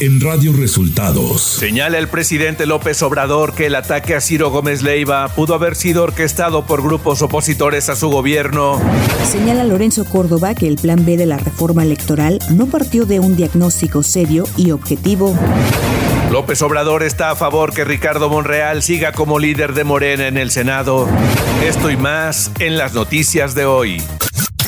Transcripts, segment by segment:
en Radio Resultados. Señala el presidente López Obrador que el ataque a Ciro Gómez Leiva pudo haber sido orquestado por grupos opositores a su gobierno. Señala Lorenzo Córdoba que el plan B de la reforma electoral no partió de un diagnóstico serio y objetivo. López Obrador está a favor que Ricardo Monreal siga como líder de Morena en el Senado. Esto y más en las noticias de hoy.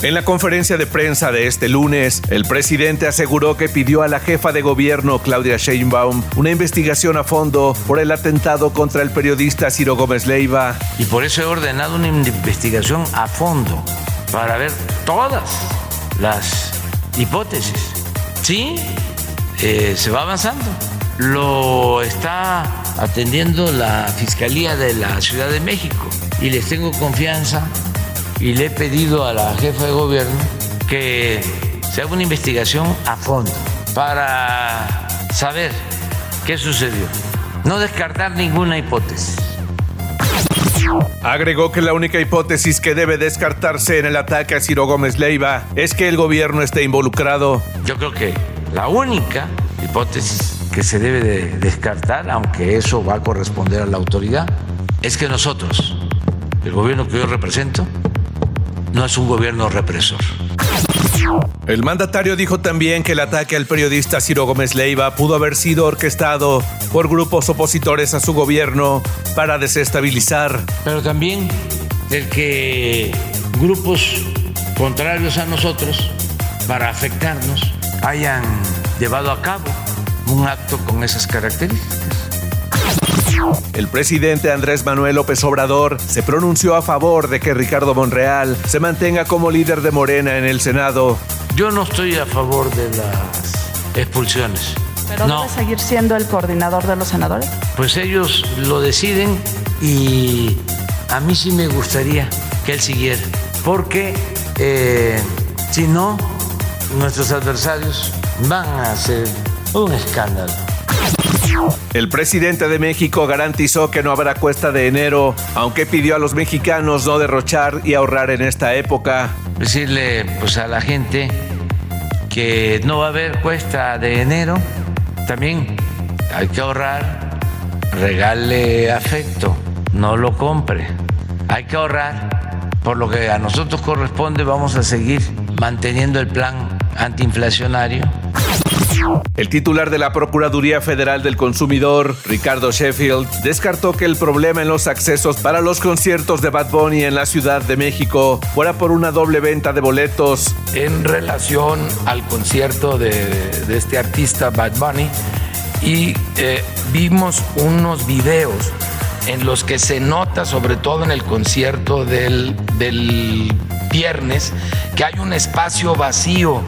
En la conferencia de prensa de este lunes, el presidente aseguró que pidió a la jefa de gobierno, Claudia Sheinbaum, una investigación a fondo por el atentado contra el periodista Ciro Gómez Leiva. Y por eso he ordenado una investigación a fondo para ver todas las hipótesis. Sí, eh, se va avanzando. Lo está atendiendo la Fiscalía de la Ciudad de México y les tengo confianza y le he pedido a la jefa de gobierno que se haga una investigación a fondo para saber qué sucedió. No descartar ninguna hipótesis. Agregó que la única hipótesis que debe descartarse en el ataque a Ciro Gómez Leiva es que el gobierno esté involucrado. Yo creo que la única hipótesis que se debe de descartar, aunque eso va a corresponder a la autoridad, es que nosotros, el gobierno que yo represento, no es un gobierno represor. El mandatario dijo también que el ataque al periodista Ciro Gómez Leiva pudo haber sido orquestado por grupos opositores a su gobierno para desestabilizar. Pero también el que grupos contrarios a nosotros, para afectarnos, hayan llevado a cabo un acto con esas características. El presidente Andrés Manuel López Obrador se pronunció a favor de que Ricardo Monreal se mantenga como líder de Morena en el Senado. Yo no estoy a favor de las expulsiones. ¿Pero no. debe seguir siendo el coordinador de los senadores? Pues ellos lo deciden y a mí sí me gustaría que él siguiera, porque eh, si no, nuestros adversarios van a hacer un escándalo. El presidente de México garantizó que no habrá cuesta de enero, aunque pidió a los mexicanos no derrochar y ahorrar en esta época. Decirle pues a la gente que no va a haber cuesta de enero, también hay que ahorrar, regale afecto, no lo compre. Hay que ahorrar, por lo que a nosotros corresponde vamos a seguir manteniendo el plan antiinflacionario el titular de la Procuraduría Federal del Consumidor, Ricardo Sheffield, descartó que el problema en los accesos para los conciertos de Bad Bunny en la Ciudad de México fuera por una doble venta de boletos. En relación al concierto de, este artista Bad Bunny, y eh, vimos unos videos en los que se nota, sobre todo en el concierto del, del viernes, que hay un espacio vacío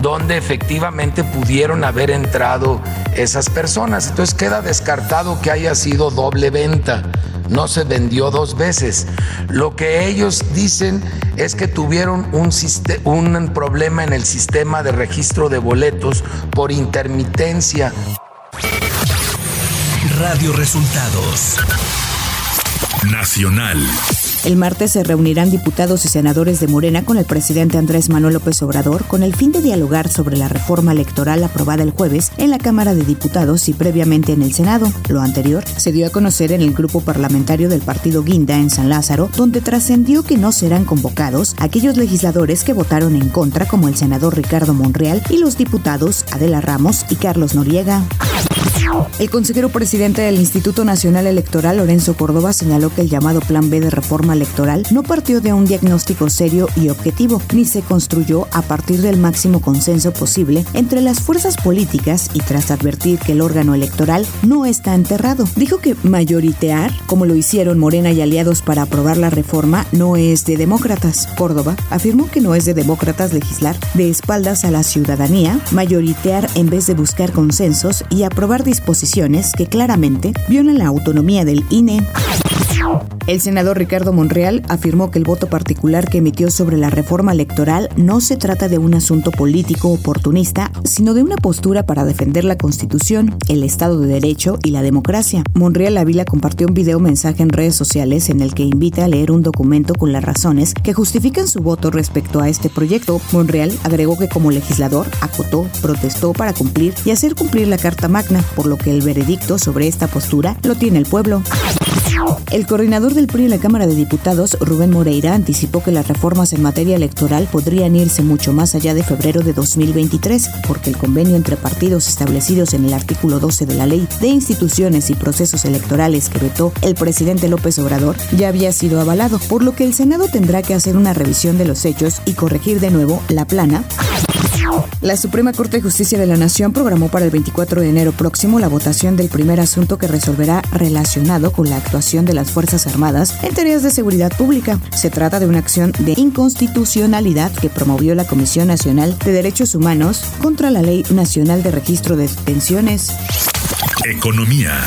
donde efectivamente pudieron haber entrado esas personas. Entonces queda descartado que haya sido doble venta. No se vendió dos veces. Lo que ellos dicen es que tuvieron un, un problema en el sistema de registro de boletos por intermitencia. Radio Resultados Nacional. El martes se reunirán diputados y senadores de Morena con el presidente Andrés Manuel López Obrador con el fin de dialogar sobre la reforma electoral aprobada el jueves en la Cámara de Diputados y previamente en el Senado. Lo anterior se dio a conocer en el grupo parlamentario del partido Guinda en San Lázaro, donde trascendió que no serán convocados aquellos legisladores que votaron en contra como el senador Ricardo Monreal y los diputados Adela Ramos y Carlos Noriega. El consejero presidente del Instituto Nacional Electoral, Lorenzo Córdoba, señaló que el llamado Plan B de reforma electoral no partió de un diagnóstico serio y objetivo, ni se construyó a partir del máximo consenso posible entre las fuerzas políticas y tras advertir que el órgano electoral no está enterrado. Dijo que mayoritear, como lo hicieron Morena y aliados para aprobar la reforma, no es de demócratas. Córdoba afirmó que no es de demócratas legislar de espaldas a la ciudadanía, mayoritear en vez de buscar consensos y aprobar disposiciones que claramente violan la autonomía del INE. El senador Ricardo Monreal afirmó que el voto particular que emitió sobre la reforma electoral no se trata de un asunto político oportunista, sino de una postura para defender la Constitución, el Estado de Derecho y la democracia. Monreal Ávila compartió un video mensaje en redes sociales en el que invita a leer un documento con las razones que justifican su voto respecto a este proyecto. Monreal agregó que como legislador acotó, protestó para cumplir y hacer cumplir la Carta Magna, por lo que el veredicto sobre esta postura lo tiene el pueblo. El coordinador del PRI en la Cámara de Diputados, Rubén Moreira, anticipó que las reformas en materia electoral podrían irse mucho más allá de febrero de 2023, porque el convenio entre partidos establecidos en el artículo 12 de la Ley de Instituciones y Procesos Electorales que vetó el presidente López Obrador ya había sido avalado, por lo que el Senado tendrá que hacer una revisión de los hechos y corregir de nuevo la plana la Suprema Corte de Justicia de la Nación programó para el 24 de enero próximo la votación del primer asunto que resolverá relacionado con la actuación de las Fuerzas Armadas en tareas de seguridad pública. Se trata de una acción de inconstitucionalidad que promovió la Comisión Nacional de Derechos Humanos contra la Ley Nacional de Registro de Detenciones. Economía.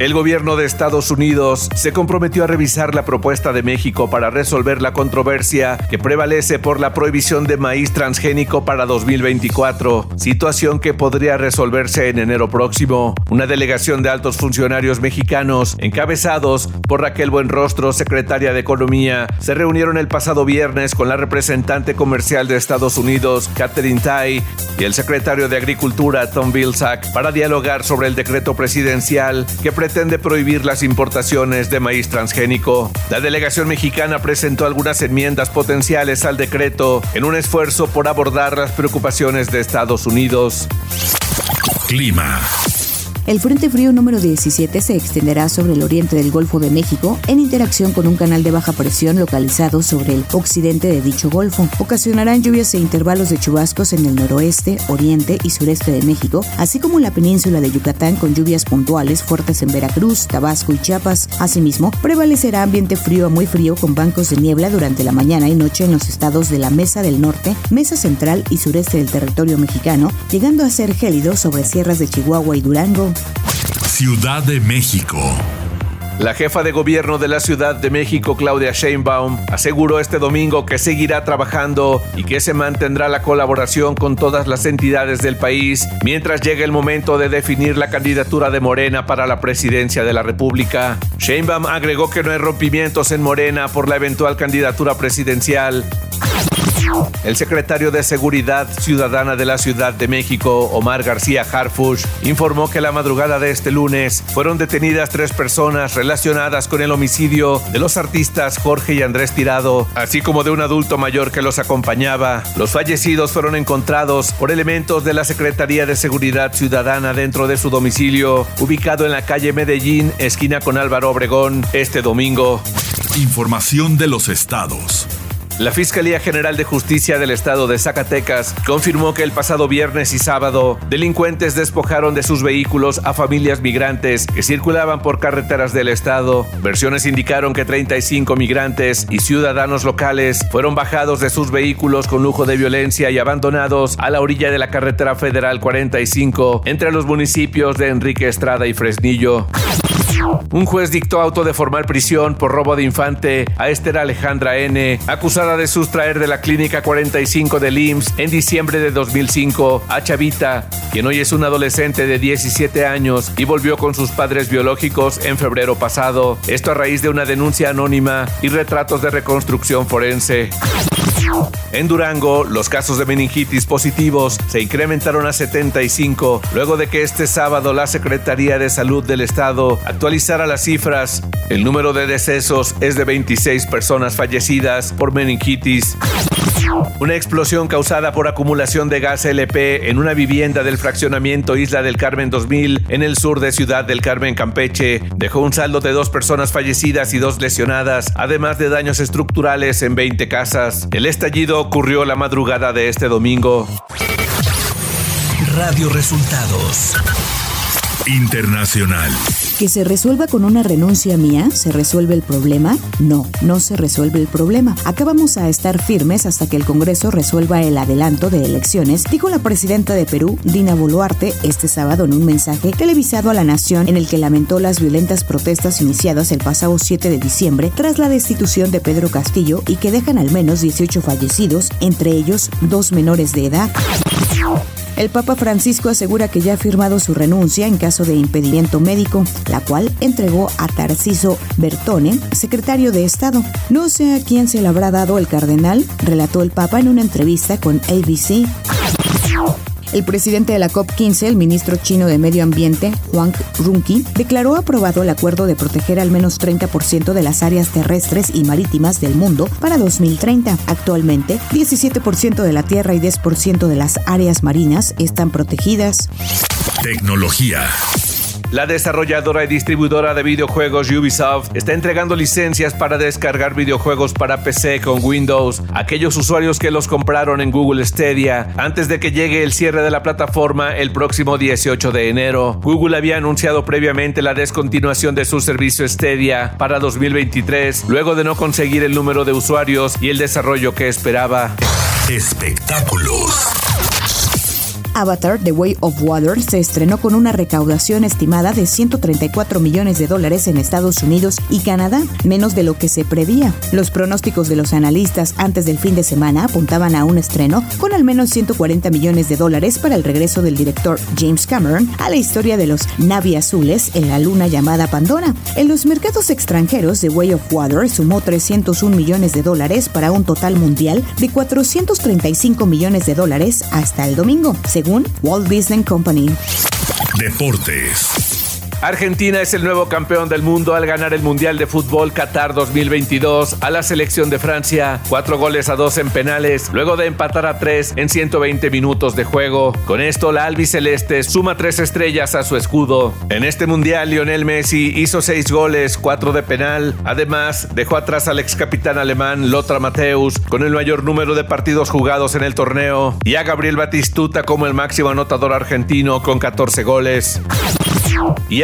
El gobierno de Estados Unidos se comprometió a revisar la propuesta de México para resolver la controversia que prevalece por la prohibición de maíz transgénico para 2024, situación que podría resolverse en enero próximo. Una delegación de altos funcionarios mexicanos, encabezados por Raquel Buenrostro, secretaria de Economía, se reunieron el pasado viernes con la representante comercial de Estados Unidos, Catherine Tai, y el secretario de Agricultura, Tom Vilsack, para dialogar sobre el decreto presidencial que pretende prohibir las importaciones de maíz transgénico. La delegación mexicana presentó algunas enmiendas potenciales al decreto en un esfuerzo por abordar las preocupaciones de Estados Unidos. Clima. El Frente Frío número 17 se extenderá sobre el oriente del Golfo de México en interacción con un canal de baja presión localizado sobre el occidente de dicho golfo. Ocasionarán lluvias e intervalos de chubascos en el noroeste, oriente y sureste de México, así como en la península de Yucatán con lluvias puntuales fuertes en Veracruz, Tabasco y Chiapas. Asimismo, prevalecerá ambiente frío a muy frío con bancos de niebla durante la mañana y noche en los estados de la Mesa del Norte, Mesa Central y sureste del territorio mexicano, llegando a ser gélido sobre sierras de Chihuahua y Durango. Ciudad de México. La jefa de gobierno de la Ciudad de México, Claudia Sheinbaum, aseguró este domingo que seguirá trabajando y que se mantendrá la colaboración con todas las entidades del país mientras llegue el momento de definir la candidatura de Morena para la presidencia de la República. Sheinbaum agregó que no hay rompimientos en Morena por la eventual candidatura presidencial el secretario de Seguridad Ciudadana de la Ciudad de México, Omar García Harfush, informó que la madrugada de este lunes fueron detenidas tres personas relacionadas con el homicidio de los artistas Jorge y Andrés Tirado, así como de un adulto mayor que los acompañaba. Los fallecidos fueron encontrados por elementos de la Secretaría de Seguridad Ciudadana dentro de su domicilio, ubicado en la calle Medellín, esquina con Álvaro Obregón, este domingo. Información de los estados. La Fiscalía General de Justicia del Estado de Zacatecas confirmó que el pasado viernes y sábado delincuentes despojaron de sus vehículos a familias migrantes que circulaban por carreteras del estado. Versiones indicaron que 35 migrantes y ciudadanos locales fueron bajados de sus vehículos con lujo de violencia y abandonados a la orilla de la carretera federal 45 entre los municipios de Enrique Estrada y Fresnillo. Un juez dictó auto de formal prisión por robo de infante a Esther Alejandra N., acusada de sustraer de la clínica 45 del IMSS en diciembre de 2005 a Chavita, quien hoy es un adolescente de 17 años y volvió con sus padres biológicos en febrero pasado. Esto a raíz de una denuncia anónima y retratos de reconstrucción forense. En Durango, los casos de meningitis positivos se incrementaron a 75 luego de que este sábado la Secretaría de Salud del Estado actualizara las cifras. El número de decesos es de 26 personas fallecidas por meningitis. Una explosión causada por acumulación de gas LP en una vivienda del fraccionamiento Isla del Carmen 2000 en el sur de Ciudad del Carmen, Campeche, dejó un saldo de dos personas fallecidas y dos lesionadas, además de daños estructurales en 20 casas. El estallido ocurrió la madrugada de este domingo. Radio Resultados Internacional. ¿Que se resuelva con una renuncia mía? ¿Se resuelve el problema? No, no se resuelve el problema. Acá vamos a estar firmes hasta que el Congreso resuelva el adelanto de elecciones, dijo la presidenta de Perú, Dina Boluarte, este sábado en un mensaje televisado a la nación en el que lamentó las violentas protestas iniciadas el pasado 7 de diciembre tras la destitución de Pedro Castillo y que dejan al menos 18 fallecidos, entre ellos dos menores de edad. El Papa Francisco asegura que ya ha firmado su renuncia en caso de impedimento médico, la cual entregó a Tarciso Bertone, secretario de Estado. No sé a quién se le habrá dado el cardenal, relató el Papa en una entrevista con ABC. El presidente de la COP15, el ministro chino de Medio Ambiente, Huang Runqi, declaró aprobado el acuerdo de proteger al menos 30% de las áreas terrestres y marítimas del mundo para 2030. Actualmente, 17% de la tierra y 10% de las áreas marinas están protegidas. Tecnología. La desarrolladora y distribuidora de videojuegos Ubisoft está entregando licencias para descargar videojuegos para PC con Windows a aquellos usuarios que los compraron en Google Stadia antes de que llegue el cierre de la plataforma el próximo 18 de enero. Google había anunciado previamente la descontinuación de su servicio Stadia para 2023 luego de no conseguir el número de usuarios y el desarrollo que esperaba. Espectáculos. Avatar The Way of Water se estrenó con una recaudación estimada de 134 millones de dólares en Estados Unidos y Canadá, menos de lo que se prevía. Los pronósticos de los analistas antes del fin de semana apuntaban a un estreno con al menos 140 millones de dólares para el regreso del director James Cameron a la historia de los Navi azules en la luna llamada Pandora. En los mercados extranjeros, The Way of Water sumó 301 millones de dólares para un total mundial de 435 millones de dólares hasta el domingo, Walt Disney Company. Deportes. Argentina es el nuevo campeón del mundo al ganar el Mundial de Fútbol Qatar 2022 a la selección de Francia. Cuatro goles a dos en penales, luego de empatar a tres en 120 minutos de juego. Con esto, la albiceleste suma tres estrellas a su escudo. En este Mundial, Lionel Messi hizo seis goles, cuatro de penal. Además, dejó atrás al ex capitán alemán Lothar Matthäus con el mayor número de partidos jugados en el torneo y a Gabriel Batistuta como el máximo anotador argentino con 14 goles. Y